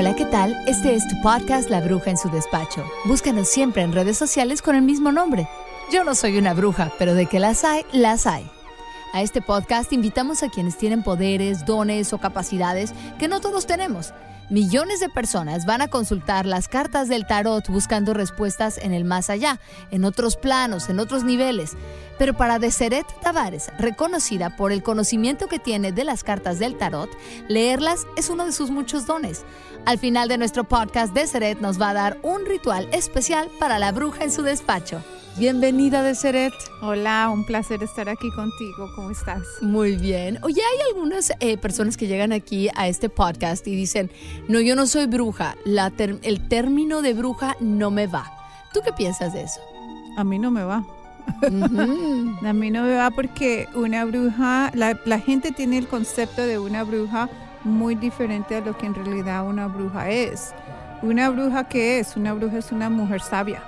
Hola, ¿qué tal? Este es tu podcast La Bruja en su despacho. Búscanos siempre en redes sociales con el mismo nombre. Yo no soy una bruja, pero de que las hay, las hay. A este podcast invitamos a quienes tienen poderes, dones o capacidades que no todos tenemos. Millones de personas van a consultar las cartas del tarot buscando respuestas en el más allá, en otros planos, en otros niveles. Pero para Deseret Tavares, reconocida por el conocimiento que tiene de las cartas del tarot, leerlas es uno de sus muchos dones. Al final de nuestro podcast, Deseret nos va a dar un ritual especial para la bruja en su despacho. Bienvenida, Deseret. Hola, un placer estar aquí contigo. ¿Cómo estás? Muy bien. Oye, hay algunas eh, personas que llegan aquí a este podcast y dicen, no, yo no soy bruja, la el término de bruja no me va. ¿Tú qué piensas de eso? A mí no me va. A mí no me va porque una bruja, la, la gente tiene el concepto de una bruja muy diferente a lo que en realidad una bruja es. Una bruja qué es? Una bruja es una mujer sabia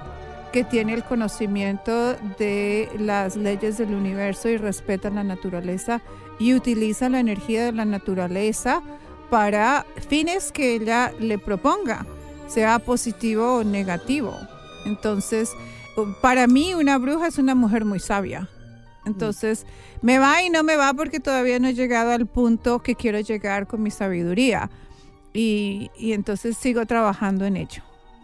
que tiene el conocimiento de las leyes del universo y respeta la naturaleza y utiliza la energía de la naturaleza para fines que ella le proponga, sea positivo o negativo. Entonces, para mí una bruja es una mujer muy sabia. Entonces, me va y no me va porque todavía no he llegado al punto que quiero llegar con mi sabiduría. Y, y entonces sigo trabajando en ello.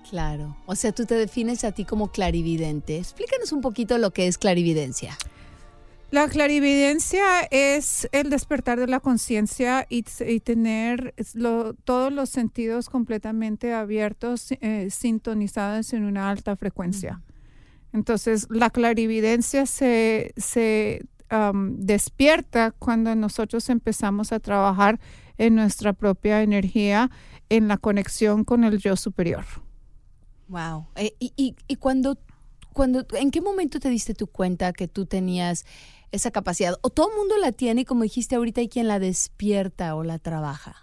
Claro. O sea, tú te defines a ti como clarividente. Explícanos un poquito lo que es clarividencia. La clarividencia es el despertar de la conciencia y, tener todos los sentidos completamente abiertos, eh, sintonizados en una alta frecuencia. Entonces, la clarividencia se, despierta cuando nosotros empezamos a trabajar en nuestra propia energía, en la conexión con el yo superior. Wow. Eh, y, y, cuando, cuando, ¿en qué momento te diste tu cuenta que tú tenías esa capacidad? ¿O todo el mundo la tiene y como dijiste ahorita hay quien la despierta o la trabaja?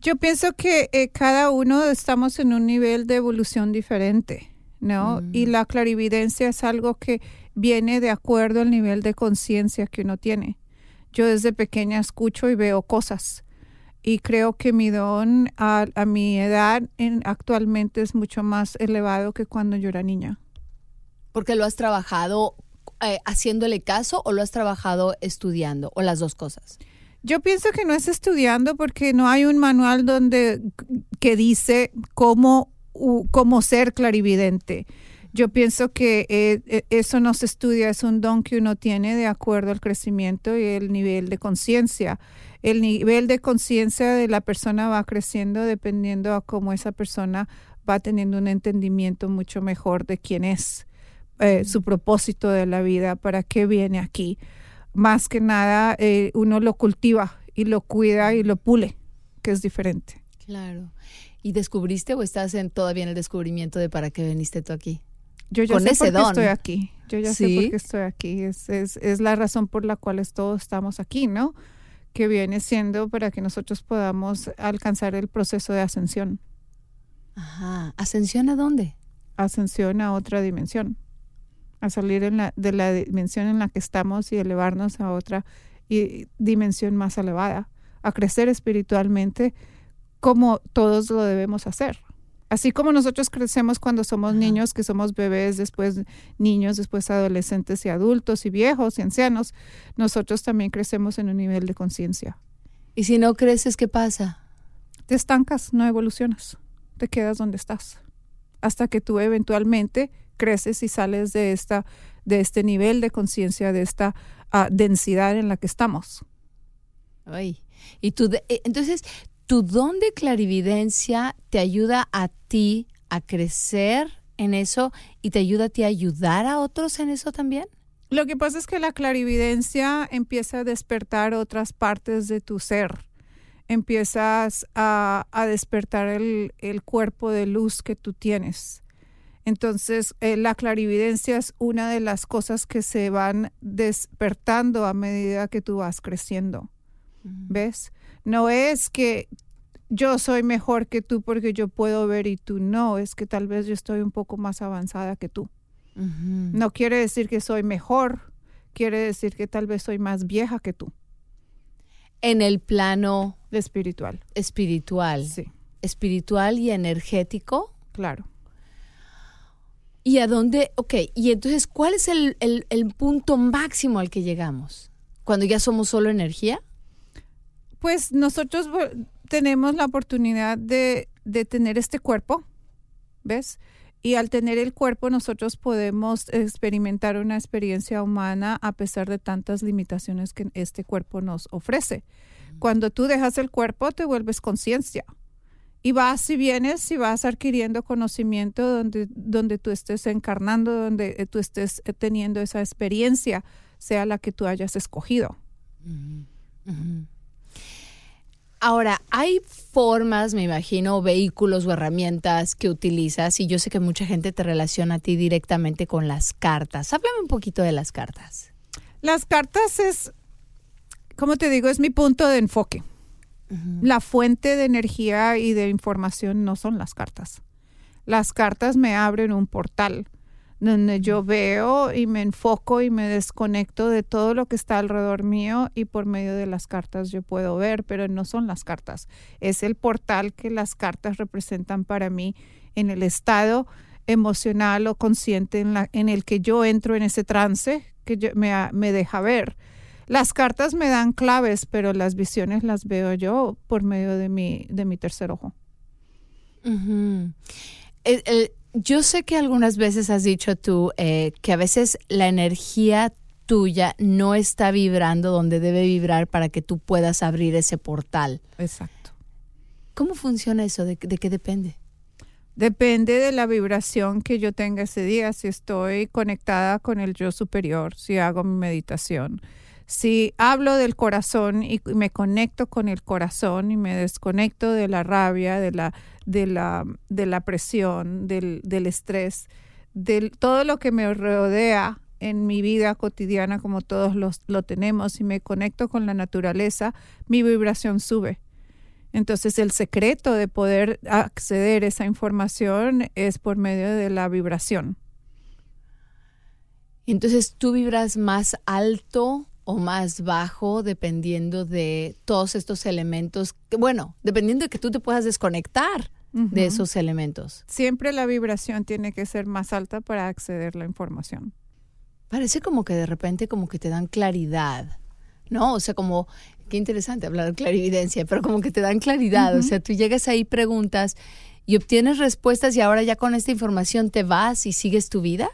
Yo pienso que eh, cada uno estamos en un nivel de evolución diferente, ¿no? Y mm. la clarividencia es algo que viene de acuerdo al nivel de conciencia que uno tiene. Yo desde pequeña escucho y veo cosas y creo que mi don a, mi edad en, actualmente es mucho más elevado que cuando yo era niña. ¿Porque lo has trabajado eh, haciéndole caso o lo has trabajado estudiando o las dos cosas? Yo pienso que no es estudiando porque no hay un manual donde que dice cómo, cómo ser clarividente. Yo pienso que eh, e, eso no se estudia, es un don que uno tiene de acuerdo al crecimiento y el nivel de conciencia el nivel de conciencia de la persona va creciendo dependiendo a cómo esa persona va teniendo un entendimiento mucho mejor de quién es, eh, su propósito de la vida, para qué viene aquí. Más que nada, eh, uno lo cultiva y lo cuida y lo pule, que es diferente. Claro. ¿Y descubriste o estás en, todavía en el descubrimiento de para qué veniste tú aquí? Yo ya sé por qué estoy aquí. Yo ya sé por qué estoy aquí. Es, es, es la razón por la cual todos estamos aquí, ¿no? que viene siendo para que nosotros podamos alcanzar el proceso de ascensión. Ajá. ¿Ascensión a dónde? Ascensión a otra dimensión. A salir en la, de la dimensión en la que estamos y elevarnos a otra dimensión más elevada. A crecer espiritualmente como todos lo debemos hacer. Así como nosotros crecemos cuando somos niños, que somos bebés, después niños, después adolescentes y adultos y viejos y ancianos, nosotros también crecemos en un nivel de conciencia. ¿Y si no creces, qué pasa? Te estancas, no evolucionas, te quedas donde estás, hasta que tú eventualmente creces y sales de, esta, de este nivel de conciencia, de esta ah, densidad en la que estamos. Ay, y tú, eh, entonces, tu don de clarividencia te ayuda a ti a crecer en eso y te ayuda a ti a ayudar a otros en eso también? Lo que pasa es que la clarividencia empieza a despertar otras partes de tu ser. Empiezas a, despertar el, cuerpo de luz que tú tienes. Entonces, eh, la clarividencia es una de las cosas que se van despertando a medida que tú vas creciendo. ¿Ves? No es que yo soy mejor que tú porque yo puedo ver y tú no, es que tal vez yo estoy un poco más avanzada que tú. No quiere decir que soy mejor, quiere decir que tal vez soy más vieja que tú. En el plano espiritual. Espiritual. Sí. espiritual y energético. Claro. ¿Y a dónde? Ok, y entonces, ¿cuál es el, punto máximo al que llegamos? ¿Cuando ya somos solo energía? Pues nosotros tenemos la oportunidad de, de tener este cuerpo, ¿ves? Y al tener el cuerpo nosotros podemos experimentar una experiencia humana a pesar de tantas limitaciones que este cuerpo nos ofrece. Cuando tú dejas el cuerpo te vuelves conciencia y vas y vienes y vas adquiriendo conocimiento donde, donde tú estés encarnando, donde eh, tú estés eh, teniendo esa experiencia, sea la que tú hayas escogido. Ahora, hay formas, me imagino, vehículos o herramientas que utilizas y yo sé que mucha gente te relaciona a ti directamente con las cartas. Háblame un poquito de las cartas. Las cartas es, como te digo, es mi punto de enfoque. La fuente de energía y de información no son las cartas. Las cartas me abren un portal donde yo veo y me enfoco y me desconecto de todo lo que está alrededor mío y por medio de las cartas yo puedo ver, pero no son las cartas. Es el portal que las cartas representan para mí en el estado emocional o consciente en, la, en el que yo entro en ese trance que me, me deja ver. Las cartas me dan claves, pero las visiones las veo yo por medio de mi, de mi tercer ojo yo sé que algunas veces has dicho tú eh, que a veces la energía tuya no está vibrando donde debe vibrar para que tú puedas abrir ese portal. Exacto. ¿Cómo funciona eso? ¿De, de qué depende? Depende de la vibración que yo tenga ese día, si estoy conectada con el yo superior, si hago mi meditación. Si hablo del corazón y me conecto con el corazón y me desconecto de la rabia, de la de la, de la presión, del, del estrés, de todo lo que me rodea en mi vida cotidiana como todos los, lo tenemos y me conecto con la naturaleza, mi vibración sube. Entonces el secreto de poder acceder a esa información es por medio de la vibración. Entonces tú vibras más alto o más bajo dependiendo de todos estos elementos, que, bueno, dependiendo de que tú te puedas desconectar de esos elementos. Siempre la vibración tiene que ser más alta para acceder a la información. Parece como que de repente como que te dan claridad, ¿no? O sea, como, qué interesante hablar de clarividencia, pero como que te dan claridad, o sea, tú llegas ahí, preguntas y obtienes respuestas y ahora ya con esta información te vas y sigues tu vida.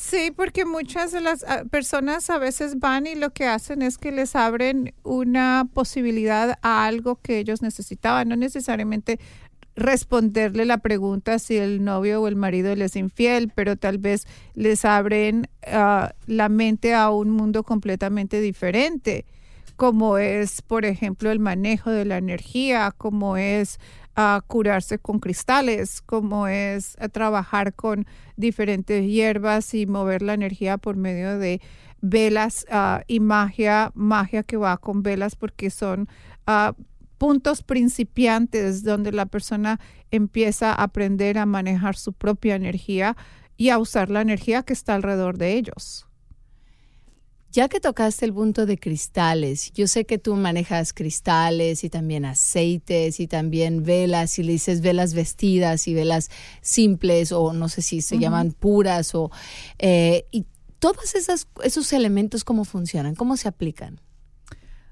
Sí, porque muchas de las ah, personas a veces van y lo que hacen es que les abren una posibilidad a algo que ellos necesitaban, no necesariamente responderle la pregunta si el novio o el marido les es infiel, pero tal vez les abren ah, la mente a un mundo completamente diferente, como es, por ejemplo, el manejo de la energía, como es a curarse con cristales, como es a trabajar con diferentes hierbas y mover la energía por medio de velas ah, y magia, magia que va con velas porque son ah, puntos principiantes donde la persona empieza a aprender a manejar su propia energía y a usar la energía que está alrededor de ellos. Ya que tocaste el punto de cristales, yo sé que tú manejas cristales y también aceites y también velas, y le dices velas vestidas y velas simples o no sé si se llaman puras o... Eh, y todos esas, esos elementos, ¿cómo funcionan? ¿Cómo se aplican?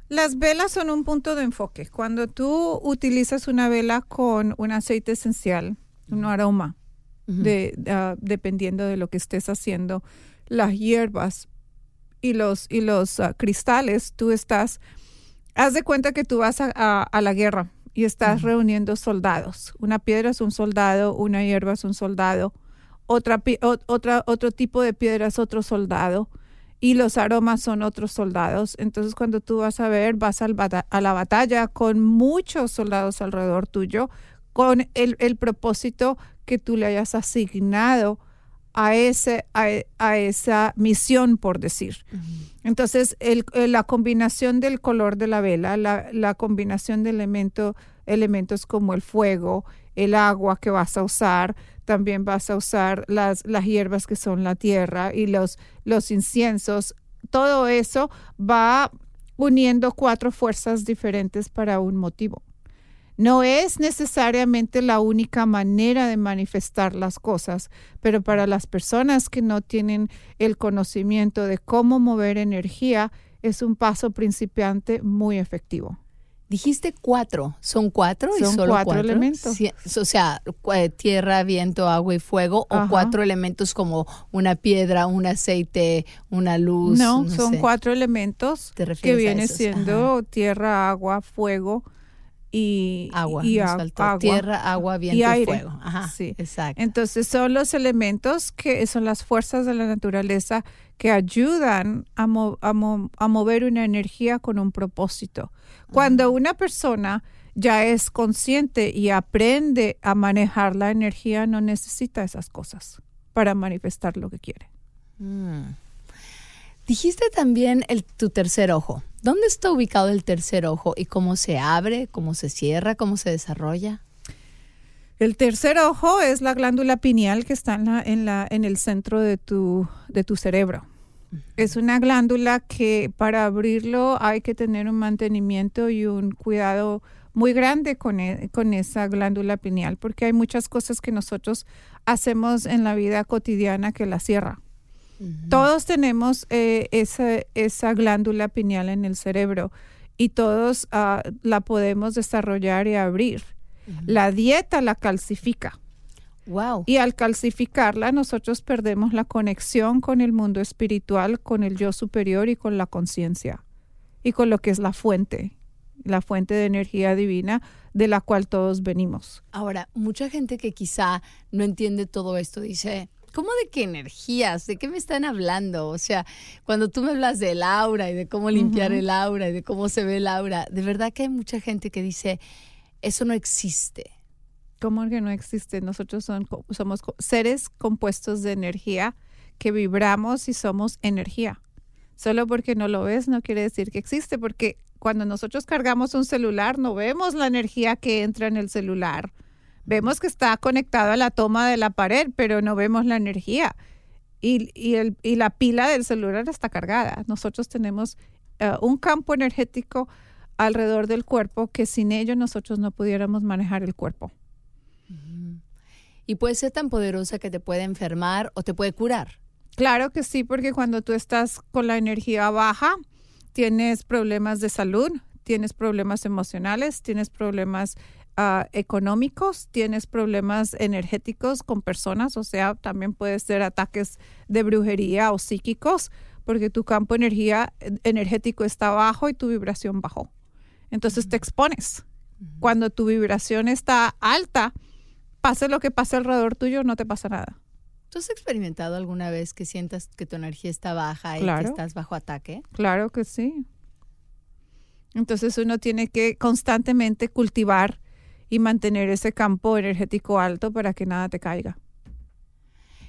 Las velas son un punto de enfoque. Cuando tú utilizas una vela con un aceite esencial, un aroma, de, ah, dependiendo de lo que estés haciendo, las hierbas y los, y los ah, cristales, tú estás, haz de cuenta que tú vas a, a, la guerra y estás reuniendo soldados. Una piedra es un soldado, una hierba es un soldado, otra, otra, otro tipo de piedra es otro soldado y los aromas son otros soldados. Entonces cuando tú vas a ver, vas al a la batalla con muchos soldados alrededor tuyo, con el, el propósito que tú le hayas asignado a, ese, a, esa misión, por decir. Entonces, el, la combinación del color de la vela, la, combinación de elemento, elementos como el fuego, el agua que vas a usar, también vas a usar las, las hierbas que son la tierra y los, los inciensos. Todo eso va uniendo cuatro fuerzas diferentes para un motivo. No es necesariamente la única manera de manifestar las cosas, pero para las personas que no tienen el conocimiento de cómo mover energía, es un paso principiante muy efectivo. Dijiste cuatro, ¿son cuatro y solo cuatro, elementos? o sea, tierra, viento, agua y fuego, o cuatro elementos como una piedra, un aceite, una luz. No, son cuatro elementos que viene siendo tierra, agua, fuego y agua, y agua, tierra, agua, viento y, aire. fuego. Ajá, sí. exacto. Entonces son los elementos que son las fuerzas de la naturaleza que ayudan a, a, mover una energía con un propósito. Cuando una persona ya es consciente y aprende a manejar la energía, no necesita esas cosas para manifestar lo que quiere. Mm. Dijiste también el, tu tercer ojo. ¿Dónde está ubicado el tercer ojo y cómo se abre, cómo se cierra, cómo se desarrolla? El tercer ojo es la glándula pineal que está en, la, en, la, en el centro de tu, de tu cerebro. Es una glándula que para abrirlo hay que tener un mantenimiento y un cuidado muy grande con, e, con esa glándula pineal, porque hay muchas cosas que nosotros hacemos en la vida cotidiana que la cierra. Todos tenemos eh, esa, esa, glándula pineal en el cerebro y todos ah, la podemos desarrollar y abrir. La dieta la calcifica. Wow. Y al calcificarla, nosotros perdemos la conexión con el mundo espiritual, con el yo superior y con la conciencia y con lo que es la fuente, la fuente de energía divina de la cual todos venimos. Ahora, mucha gente que quizá no entiende todo esto dice, ¿cómo de qué energías? ¿De qué me están hablando? O sea, cuando tú me hablas del aura y de cómo limpiar el aura y de cómo se ve el aura, de verdad que hay mucha gente que dice, eso no existe. ¿Cómo que no existe? Nosotros somos seres compuestos de energía que vibramos y somos energía. Solo porque no lo ves no quiere decir que existe, porque cuando nosotros cargamos un celular no vemos la energía que entra en el celular. Vemos que está conectado a la toma de la pared, pero no vemos la energía. Y, y, la pila del celular está cargada. Nosotros tenemos eh, un campo energético alrededor del cuerpo que sin ello nosotros no pudiéramos manejar el cuerpo. Y puede ser tan poderosa que te puede enfermar o te puede curar. Claro que sí, porque cuando tú estás con la energía baja, tienes problemas de salud, tienes problemas emocionales, tienes problemas ah, económicos, tienes problemas energéticos con personas, o sea, también puede ser ataques de brujería o psíquicos, porque tu campo energía, energético está bajo y tu vibración bajó. Entonces te expones. Cuando tu vibración está alta, pase lo que pase alrededor tuyo, no te pasa nada. ¿Tú has experimentado alguna vez que sientas que tu energía está baja y que estás bajo ataque? Claro que sí. Entonces uno tiene que constantemente cultivar y mantener ese campo energético alto para que nada te caiga.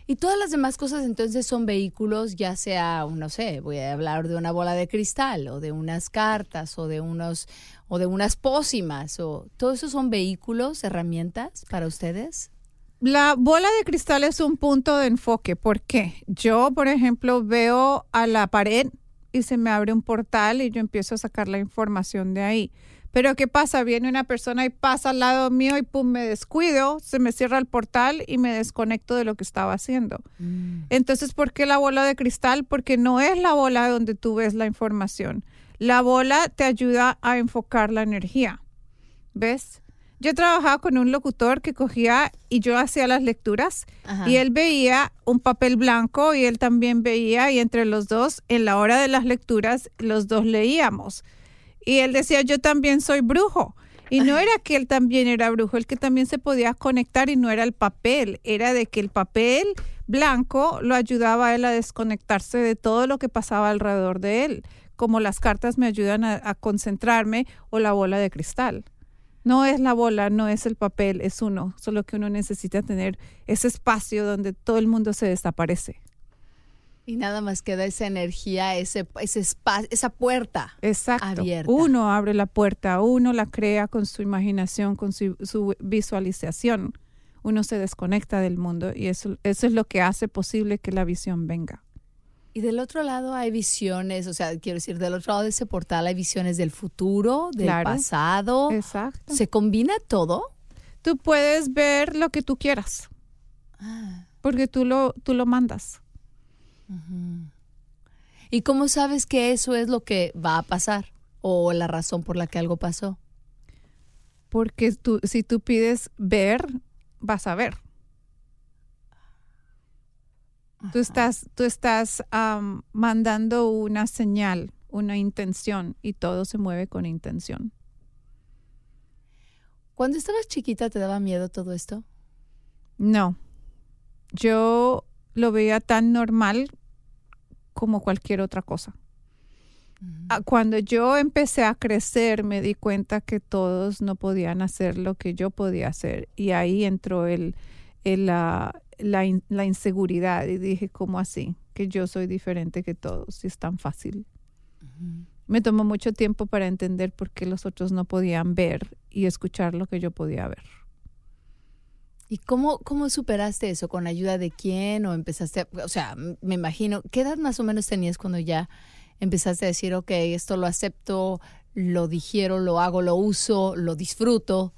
Y todas las demás cosas entonces son vehículos, ya sea, no sé, voy a hablar de una bola de cristal o de unas cartas o de unos o de unas pócimas o todo eso son vehículos, herramientas para ustedes. La bola de cristal es un punto de enfoque. ¿Por qué? Yo, por ejemplo, veo a la pared y se me abre un portal y yo empiezo a sacar la información de ahí. Pero ¿qué pasa? Viene una persona y pasa al lado mío y pum, me descuido, se me cierra el portal y me desconecto de lo que estaba haciendo. Mm. Entonces, ¿por qué la bola de cristal? Porque no es la bola donde tú ves la información. La bola te ayuda a enfocar la energía. ¿Ves? Yo trabajaba con un locutor que cogía y yo hacía las lecturas y él veía un papel blanco y él también veía y entre los dos, en la hora de las lecturas, los dos leíamos. Y él decía, yo también soy brujo. Y no era que él también era brujo, el que también se podía conectar y no era el papel, era de que el papel blanco lo ayudaba a él a desconectarse de todo lo que pasaba alrededor de él, como las cartas me ayudan a, concentrarme o la bola de cristal. No es la bola, no es el papel, es uno, solo que uno necesita tener ese espacio donde todo el mundo se desaparece. Y nada más queda esa energía, ese, ese espacio, esa puerta Exacto. Uno abre la puerta, uno la crea con su imaginación, con su, visualización. Uno se desconecta del mundo y eso, eso es lo que hace posible que la visión venga. Y del otro lado hay visiones, o sea, quiero decir, del otro lado de ese portal hay visiones del futuro, del Claro. pasado. Exacto. ¿Se combina todo? Tú puedes ver lo que tú quieras, porque tú lo, tú lo mandas. ¿Y cómo sabes que eso es lo que va a pasar? O la razón por la que algo pasó. Porque tú, si tú pides ver, vas a ver. Tú estás, tú estás mandando una señal, una intención, y todo se mueve con intención. Cuando estabas chiquita, ¿te daba miedo todo esto? No, yo lo veía tan normal como cualquier otra cosa. Ah, Cuando yo empecé a crecer, me di cuenta que todos no podían hacer lo que yo podía hacer. Y ahí entró el, el, la, la in- la inseguridad. Y dije, ¿cómo así? Que yo soy diferente que todos. Y es tan fácil. Me tomó mucho tiempo para entender por qué los otros no podían ver y escuchar lo que yo podía ver. ¿Y cómo, cómo superaste eso? ¿Con ayuda de quién? ¿O empezaste, a- o sea, me imagino, ¿qué edad más o menos tenías cuando ya empezaste a decir, ok, esto lo acepto, lo digiero, lo hago, lo uso, lo disfruto?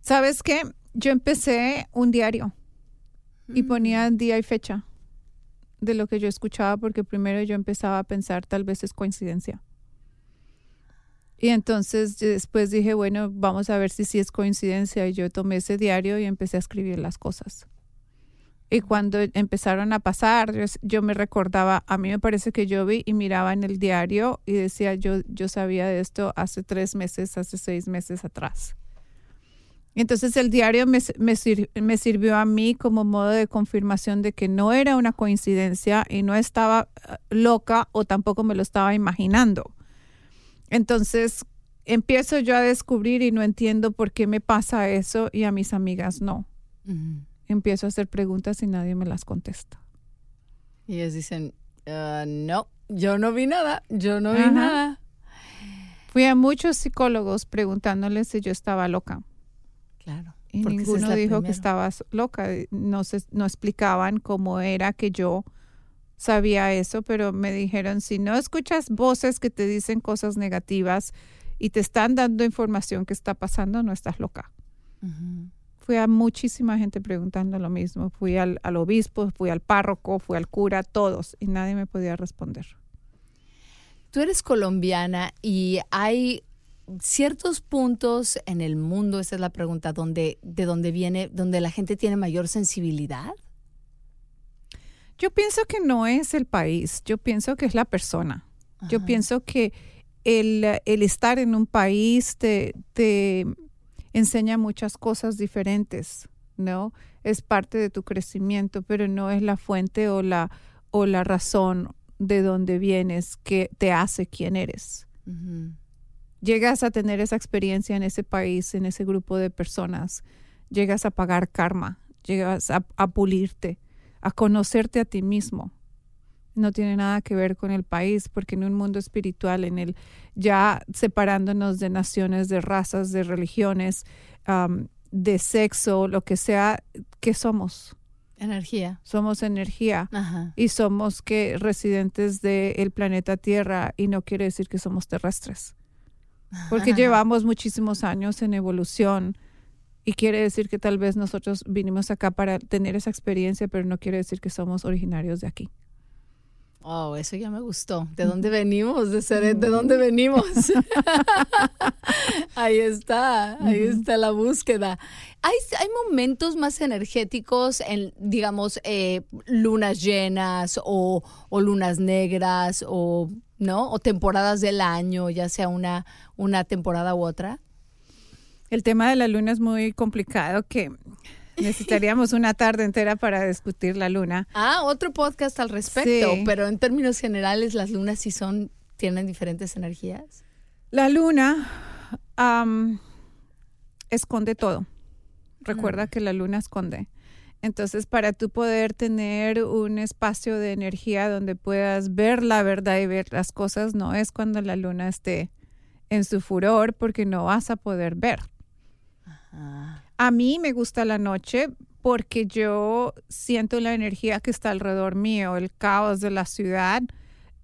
¿Sabes qué? Yo empecé un diario y ponía día y fecha de lo que yo escuchaba porque primero yo empezaba a pensar tal vez es coincidencia. Y entonces después dije, bueno, vamos a ver si sí es coincidencia. Y yo tomé ese diario y empecé a escribir las cosas. Y cuando empezaron a pasar, yo, yo me recordaba, a mí me parece que yo vi y miraba en el diario y decía, yo, yo sabía de esto hace tres meses, hace seis meses atrás. Entonces el diario me, me sirvió a mí como modo de confirmación de que no era una coincidencia y no estaba eh, loca o tampoco me lo estaba imaginando. Entonces empiezo yo a descubrir y no entiendo por qué me pasa eso y a mis amigas no. Empiezo a hacer preguntas y nadie me las contesta. Y ellos dicen, "Ah, no, yo no vi nada, yo no vi nada. Fui a muchos psicólogos preguntándoles si yo estaba loca. Claro. Y ninguno dijo que estaba loca. No, se, no explicaban cómo era que yo sabía eso, pero me dijeron, si no escuchas voces que te dicen cosas negativas y te están dando información que está pasando, no estás loca. Fui a muchísima gente preguntando lo mismo. Fui al, al obispo, fui al párroco, fui al cura, todos, y nadie me podía responder. Tú eres colombiana y hay ciertos puntos en el mundo, esa es la pregunta, donde, de dónde viene, donde la gente tiene mayor sensibilidad. Yo pienso que no es el país, yo pienso que es la persona. Yo pienso que el, el estar en un país te, te enseña muchas cosas diferentes, ¿no? Es parte de tu crecimiento, pero no es la fuente o la, o la razón de donde vienes que te hace quien eres. Llegas a tener esa experiencia en ese país, en ese grupo de personas, llegas a pagar karma, llegas a, a pulirte, a conocerte a ti mismo no tiene nada que ver con el país, porque en un mundo espiritual, en el ya separándonos de naciones, de razas, de religiones, am, de sexo, lo que sea, ¿qué somos? Energía. Somos energía Ajá. y somos que residentes del planeta Tierra y no quiere decir que somos terrestres, porque llevamos muchísimos años en evolución. Y quiere decir que tal vez nosotros vinimos acá para tener esa experiencia, pero no quiere decir que somos originarios de aquí. Oh, eso ya me gustó. ¿De dónde venimos? ¿De, ser- ¿de dónde venimos? ahí está, ahí está la búsqueda. ¿Hay, hay momentos más energéticos en, digamos, eh, lunas llenas o, o lunas negras o, ¿no? O temporadas del año, ya sea una, una temporada u otra. El tema de la luna es muy complicado que necesitaríamos una tarde entera para discutir la luna. Ah, otro podcast al respecto, Sí. pero en términos generales las lunas sí son, tienen diferentes energías. La luna esconde todo. Recuerda que la luna esconde. Entonces, para tú poder tener un espacio de energía donde puedas ver la verdad y ver las cosas, no es cuando la luna esté en su furor, porque no vas a poder ver. Ah, A mí me gusta la noche porque yo siento la energía que está alrededor mío, el caos de la ciudad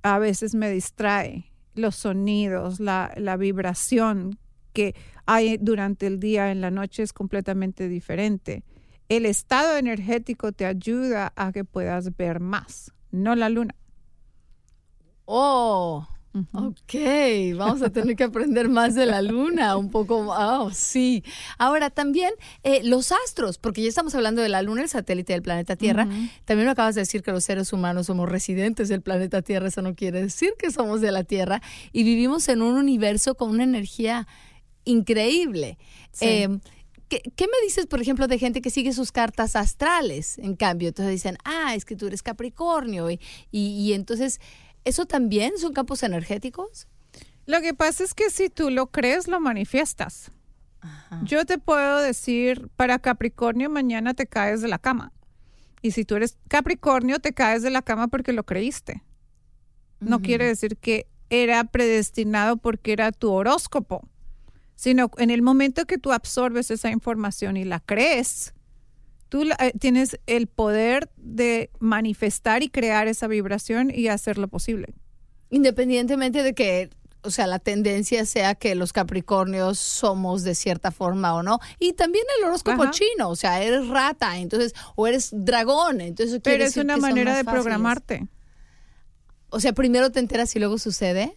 a veces me distrae, los sonidos, la, la vibración que hay durante el día, en la noche es completamente diferente. El estado energético te ayuda a que puedas ver más, no la luna. Oh, Ok, vamos a tener que aprender más de la luna, un poco, oh, sí. Ahora también eh, los astros, porque ya estamos hablando de la luna, el satélite del planeta Tierra. También me acabas de decir que los seres humanos somos residentes del planeta Tierra, eso no quiere decir que somos de la Tierra y vivimos en un universo con una energía increíble. Em, ¿Qué, me dices, por ejemplo, de gente que sigue sus cartas astrales? En cambio, entonces dicen, ah, es que tú eres Capricornio. Y, y entonces ¿Eso también son campos energéticos? Lo que pasa es que si tú lo crees, lo manifiestas. Yo te puedo decir, para Capricornio mañana te caes de la cama. Y si tú eres Capricornio, te caes de la cama porque lo creíste. No quiere decir que era predestinado porque era tu horóscopo, sino en el momento que tú absorbes esa información y la crees, tú eh, tienes el poder de manifestar y crear esa vibración y hacerlo posible. Independientemente de que o sea, la tendencia sea que los Capricornios somos de cierta forma o no. Y también el horóscopo chino, o sea, eres rata, entonces, o eres dragón, entonces. Pero es una manera de programarte. O sea, primero te enteras y luego sucede.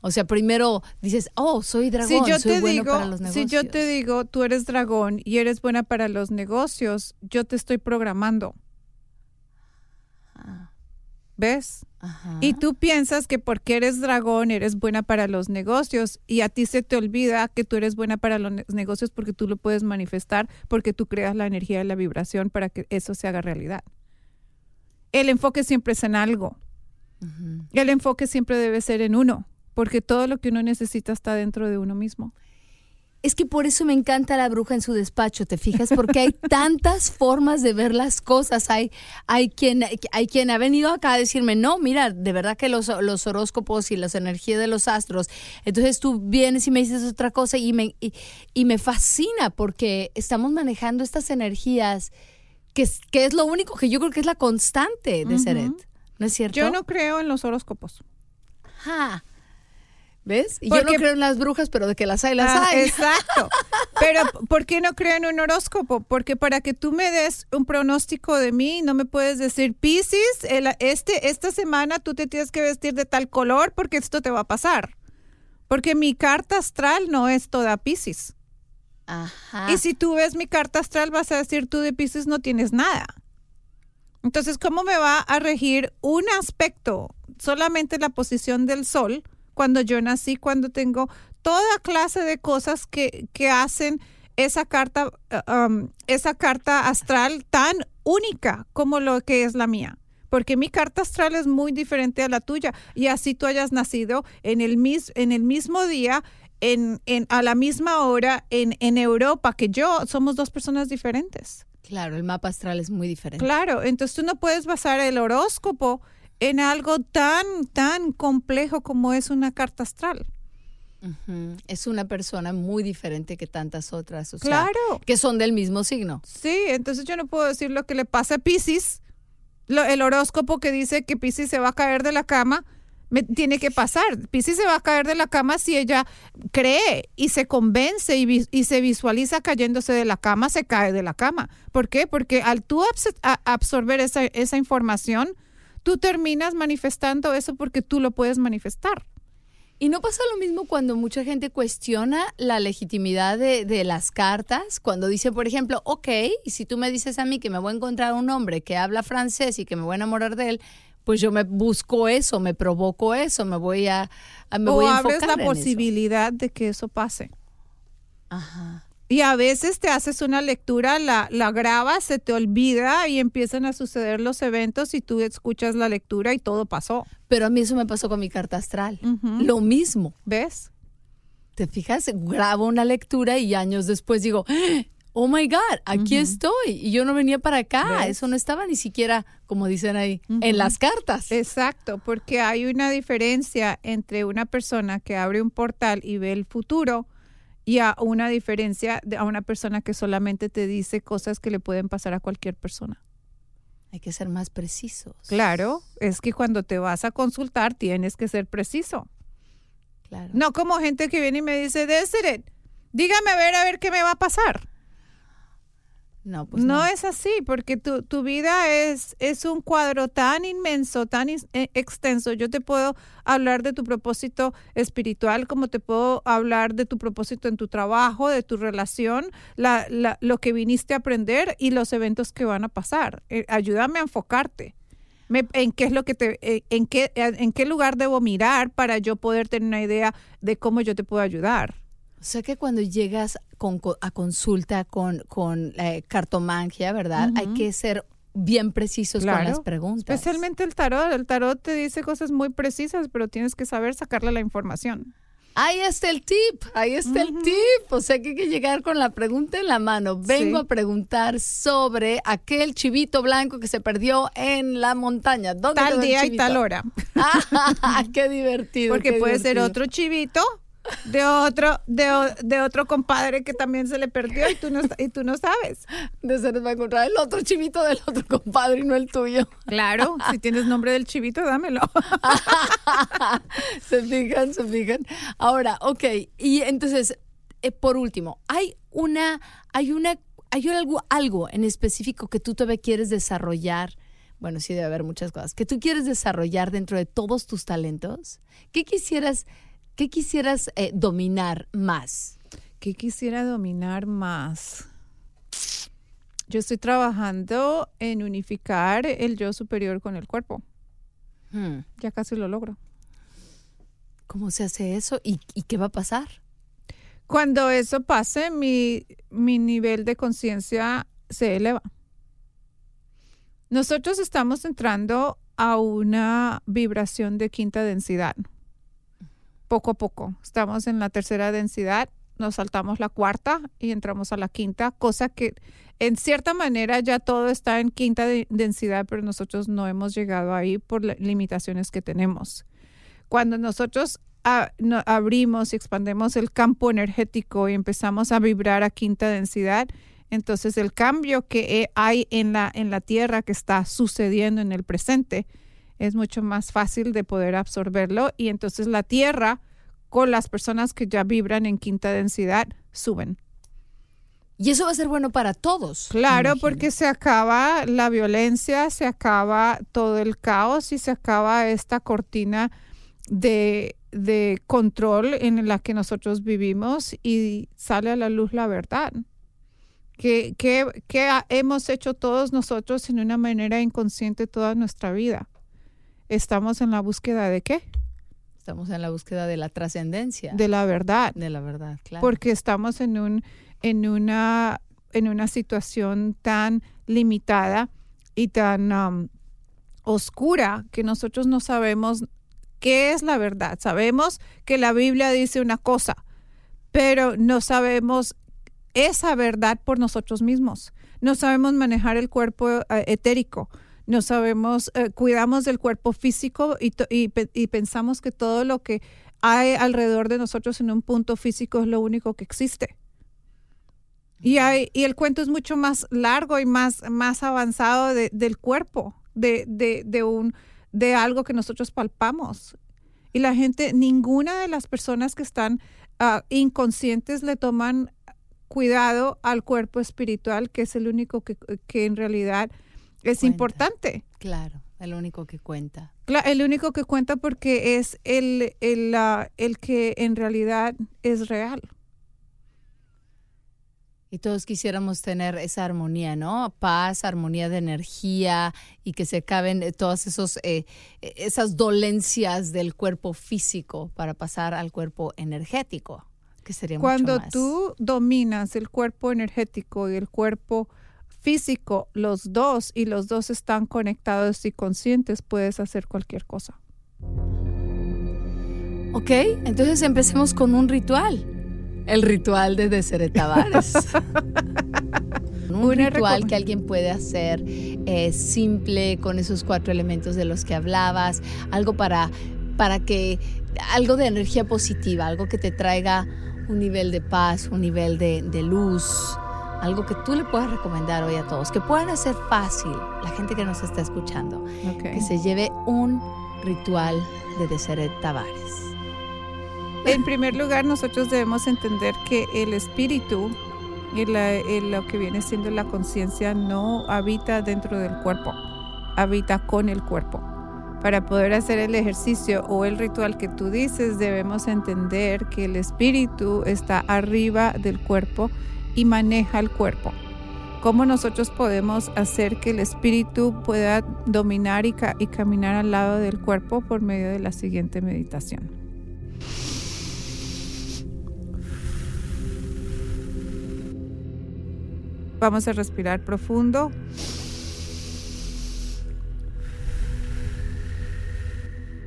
O sea, primero dices, oh, soy dragón, si yo soy te bueno digo, para los negocios. Si yo te digo, tú eres dragón y eres buena para los negocios, yo te estoy programando. Ah. ¿Ves? Y tú piensas que porque eres dragón eres buena para los negocios y a ti se te olvida que tú eres buena para los negocios porque tú lo puedes manifestar, porque tú creas la energía y la vibración para que eso se haga realidad. El enfoque siempre es en algo. El enfoque siempre debe ser en uno porque todo lo que uno necesita está dentro de uno mismo. Es que por eso me encanta la bruja en su despacho, ¿te fijas? Porque hay tantas formas de ver las cosas. Hay, hay, quien, hay quien ha venido acá a decirme, no, mira, de verdad que los, los horóscopos y las energías de los astros. Entonces tú vienes y me dices otra cosa y me, y, me fascina porque estamos manejando estas energías que, que es lo único que yo creo que es la constante de Seret. ¿No es cierto? Yo no creo en los horóscopos. Ah, ¿Ves? Y yo no creo en las brujas, pero de que las hay, las ah, hay. Exacto. Pero ¿por qué no creo en un horóscopo? Porque para que tú me des un pronóstico de mí, no me puedes decir, Piscis, este, esta semana tú te tienes que vestir de tal color porque esto te va a pasar. Porque mi carta astral no es toda Piscis. Ajá. Y si tú ves mi carta astral, vas a decir, tú de Piscis no tienes nada. Entonces, ¿cómo me va a regir un aspecto, solamente la posición del sol? Cuando yo nací, cuando tengo toda clase de cosas que, que hacen esa carta, uh, um, esa carta astral tan única como lo que es la mía. Porque mi carta astral es muy diferente a la tuya. Y así tú hayas nacido en el, mis, en el mismo día, en, en, a la misma hora, en, en Europa, que yo, somos dos personas diferentes. Claro, el mapa astral es muy diferente. Claro, entonces tú no puedes basar el horóscopo en algo tan, tan complejo como es una carta astral. Es una persona muy diferente que tantas otras, claro. que son del mismo signo. Sí, entonces yo no puedo decir lo que le pasa a Pisces, el horóscopo que dice que Pisces se va a caer de la cama, me, tiene que pasar. Pisces se va a caer de la cama si ella cree y se convence y, y, se visualiza cayéndose de la cama, se cae de la cama. ¿Por qué? Porque al tú absorber esa, esa información, tú terminas manifestando eso porque tú lo puedes manifestar. ¿Y no pasa lo mismo cuando mucha gente cuestiona la legitimidad de, las cartas? Cuando dice, por ejemplo, ok, y si tú me dices a mí que me voy a encontrar un hombre que habla francés y que me voy a enamorar de él, pues yo me busco eso, me provoco eso, me voy a, me o abres la posibilidad de que eso pase. Ajá. Y a veces te haces una lectura, la, la grabas, se te olvida y empiezan a suceder los eventos y tú escuchas la lectura y todo pasó. Pero a mí eso me pasó con mi carta astral. Lo mismo. ¿Ves? ¿Te fijas? Grabo una lectura y años después digo, oh my God, aquí estoy. Y yo no venía para acá. Eso no estaba ni siquiera, como dicen ahí, en las cartas. Exacto, porque hay una diferencia entre una persona que abre un portal y ve el futuro y a una diferencia de a una persona que solamente te dice cosas que le pueden pasar a cualquier persona. Hay que ser más precisos. Claro, es que cuando te vas a consultar tienes que ser preciso. Claro. No como gente que viene y me dice, Deseret, dígame a ver a ver qué me va a pasar. No, pues no, no. es así, porque tu, tu vida es, es un cuadro tan inmenso, tan eh, extenso. Yo te puedo hablar de tu propósito espiritual, como te puedo hablar de tu propósito en tu trabajo, de tu relación, la, la- lo que viniste a aprender y los eventos que van a pasar. Eh, ayúdame a enfocarte. Me- en qué es lo que te, eh, en qué, en qué lugar debo mirar para yo poder tener una idea de cómo yo te puedo ayudar. O sea que cuando llegas con, a consulta con, con eh, cartomancia, ¿verdad? Hay que ser bien precisos con las preguntas. Especialmente el tarot. El tarot te dice cosas muy precisas, pero tienes que saber sacarle la información. Ahí está el tip, ahí está el tip. O sea que hay que llegar con la pregunta en la mano. Vengo Sí. a preguntar sobre aquel chivito blanco que se perdió en la montaña. ¿Dónde Tal día y tal hora. Ah, qué divertido. Porque qué puede ser otro chivito de otro, de, de otro compadre que también se le perdió y tú no, y tú no sabes. De ser va a encontrar el otro chivito del otro compadre y no el tuyo. Claro, si tienes nombre del chivito, dámelo. se fijan, se fijan. Ahora, ok, y entonces, eh, por último, hay una, hay una, hay algo, algo en específico que tú todavía quieres desarrollar. Bueno, sí debe haber muchas cosas que tú quieres desarrollar dentro de todos tus talentos. ¿Qué quisieras, qué quisieras eh, dominar más? ¿Qué quisiera dominar más? Yo estoy trabajando en unificar el yo superior con el cuerpo. Hmm, Ya casi lo logro. ¿Cómo se hace eso y, y qué va a pasar? Cuando eso pase, mi, mi nivel de conciencia se eleva. Nosotros estamos entrando a una vibración de quinta densidad. Poco a poco. Estamos en la tercera densidad, nos saltamos la cuarta y entramos a la quinta, cosa que en cierta manera ya todo está en quinta de- densidad, pero nosotros no hemos llegado ahí por las limitaciones que tenemos. Cuando nosotros abrimos y expandemos el campo energético y empezamos a vibrar a quinta densidad, entonces el cambio que hay en la, en la Tierra que está sucediendo en el presente es mucho más fácil de poder absorberlo y entonces la Tierra con las personas que ya vibran en quinta densidad suben. Y eso va a ser bueno para todos. Claro, imagino. porque se acaba la violencia, se acaba todo el caos y se acaba esta cortina de, de control en la que nosotros vivimos y sale a la luz la verdad. Que, que, que hemos hecho todos nosotros en una manera inconsciente toda nuestra vida. Estamos en la búsqueda de qué? Estamos en la búsqueda de la trascendencia. De la verdad. De la verdad, claro. porque estamos en un en una en una situación tan limitada y tan um, oscura que nosotros no sabemos qué es la verdad. Sabemos que la Biblia dice una cosa, pero no sabemos esa verdad por nosotros mismos. No sabemos manejar el cuerpo eh, etérico. No sabemos, eh, cuidamos del cuerpo físico y, y pe- y pensamos que todo lo que hay alrededor de nosotros en un punto físico es lo único que existe. Y, hay, y el cuento es mucho más largo y más, más avanzado de- del cuerpo, de, de, de, un, de algo que nosotros palpamos. Y la gente, ninguna de las personas que están ah, inconscientes le toman cuidado al cuerpo espiritual, que es el único que, que en realidad es Cuenta. importante. Claro, el único que cuenta. Cla- El único que cuenta porque es el, el, el que en realidad es real. Y todos quisiéramos tener esa armonía, ¿no? Paz, armonía de energía y que se acaben eh, todas esos, eh, eh, esas dolencias del cuerpo físico para pasar al cuerpo energético, que sería Cuando mucho más. tú dominas el cuerpo energético y el cuerpo físico, los dos, y los dos están conectados y conscientes, puedes hacer cualquier cosa. Ok, entonces empecemos con un ritual. El ritual de Deseret Tavares. un Una ritual que alguien puede hacer eh, simple con esos cuatro elementos de los que hablabas, algo para, para que, algo de energía positiva, algo que te traiga un nivel de paz, un nivel de, luz, algo que tú le puedas recomendar hoy a todos, que puedan hacer fácil la gente que nos está escuchando, que se lleve un ritual de Deseret Tavares. En primer lugar, nosotros debemos entender que el espíritu y lo que viene siendo la conciencia no habita dentro del cuerpo, habita con el cuerpo. Para poder hacer el ejercicio o el ritual que tú dices, debemos entender que el espíritu está arriba del cuerpo y maneja el cuerpo. ¿Cómo nosotros podemos hacer que el espíritu pueda dominar y, y caminar al lado del cuerpo por medio de la siguiente meditación? Vamos a respirar profundo.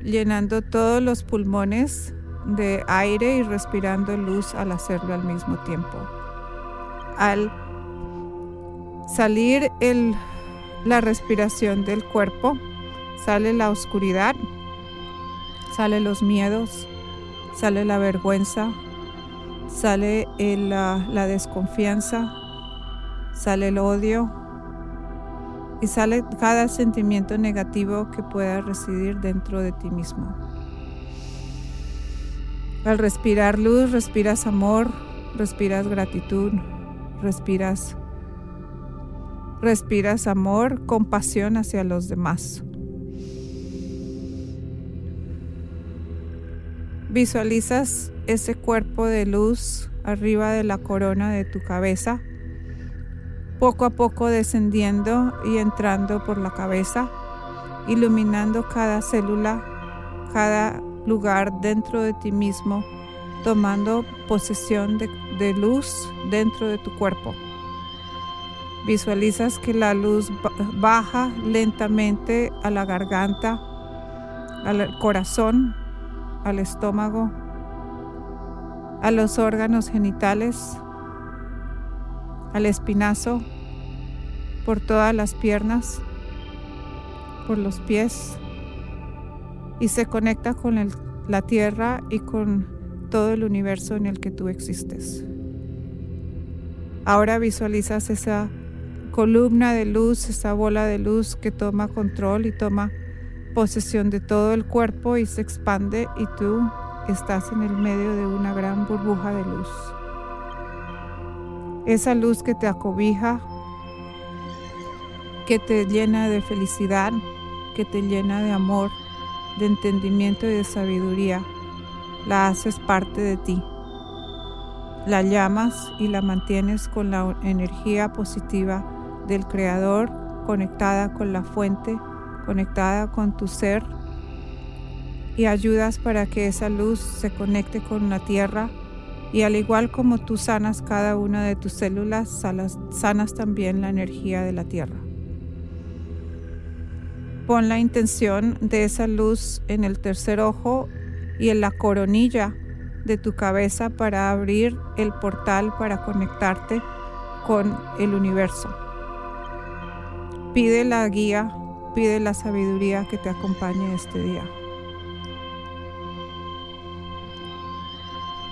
Llenando todos los pulmones de aire y respirando luz al hacerlo al mismo tiempo. Al salir la respiración del cuerpo, sale la oscuridad, sale los miedos, sale la vergüenza, sale la desconfianza, sale el odio y sale cada sentimiento negativo que pueda residir dentro de ti mismo. Al respirar luz, respiras amor, respiras gratitud, respiras respiras amor, compasión hacia los demás. Visualizas ese cuerpo de luz arriba de la corona de tu cabeza poco a poco descendiendo y entrando por la cabeza, iluminando cada célula, cada lugar dentro de ti mismo, tomando posesión de, luz dentro de tu cuerpo. Visualizas que la luz baja lentamente a la garganta, al corazón, al estómago, a los órganos genitales, al espinazo, por todas las piernas, por los pies y se conecta con la tierra y con todo el universo en el que tú existes. Ahora visualizas esa columna de luz, esa bola de luz que toma control y toma posesión de todo el cuerpo y se expande y tú estás en el medio de una gran burbuja de luz. Esa luz que te acobija, que te llena de felicidad, que te llena de amor, de entendimiento y de sabiduría, la haces parte de ti. La llamas y la mantienes con la energía positiva del Creador, conectada con la fuente, conectada con tu ser, y ayudas para que esa luz se conecte con la tierra y al igual como tú sanas cada una de tus células, sanas, también la energía de la tierra. Pon la intención de esa luz en el tercer ojo y en la coronilla de tu cabeza para abrir el portal para conectarte con el universo. Pide la guía, pide la sabiduría que te acompañe este día.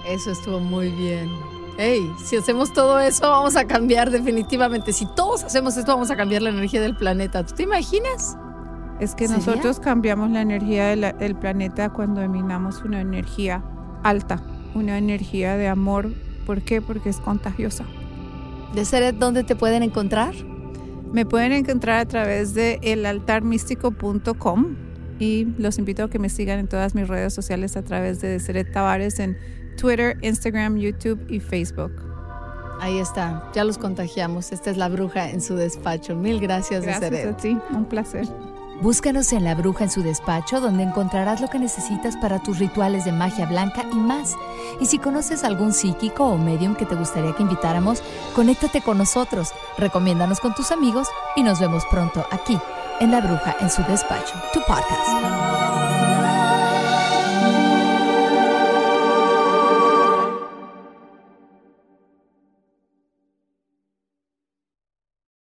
Eso estuvo muy bien. Hey, si hacemos todo eso, vamos a cambiar definitivamente. Si todos hacemos esto, vamos a cambiar la energía del planeta. ¿Tú te imaginas? Es que nosotros cambiamos la energía del planeta cuando emanamos una energía alta, una energía de amor. ¿Por qué? Porque es contagiosa. ¿De ser dónde te pueden encontrar? Me pueden encontrar a través de elaltarmístico.com y los invito a que me sigan en todas mis redes sociales a través de Deseret Tavares en Twitter, Instagram, YouTube y Facebook. Ahí está, ya los contagiamos. Esta es la bruja en su despacho. Mil gracias, Gracias a ti, un placer. Búscanos en La Bruja en su despacho, donde encontrarás lo que necesitas para tus rituales de magia blanca y más. Y si conoces algún psíquico o medium que te gustaría que invitáramos, conéctate con nosotros, recomiéndanos con tus amigos y nos vemos pronto aquí en La Bruja en su despacho, tu podcast.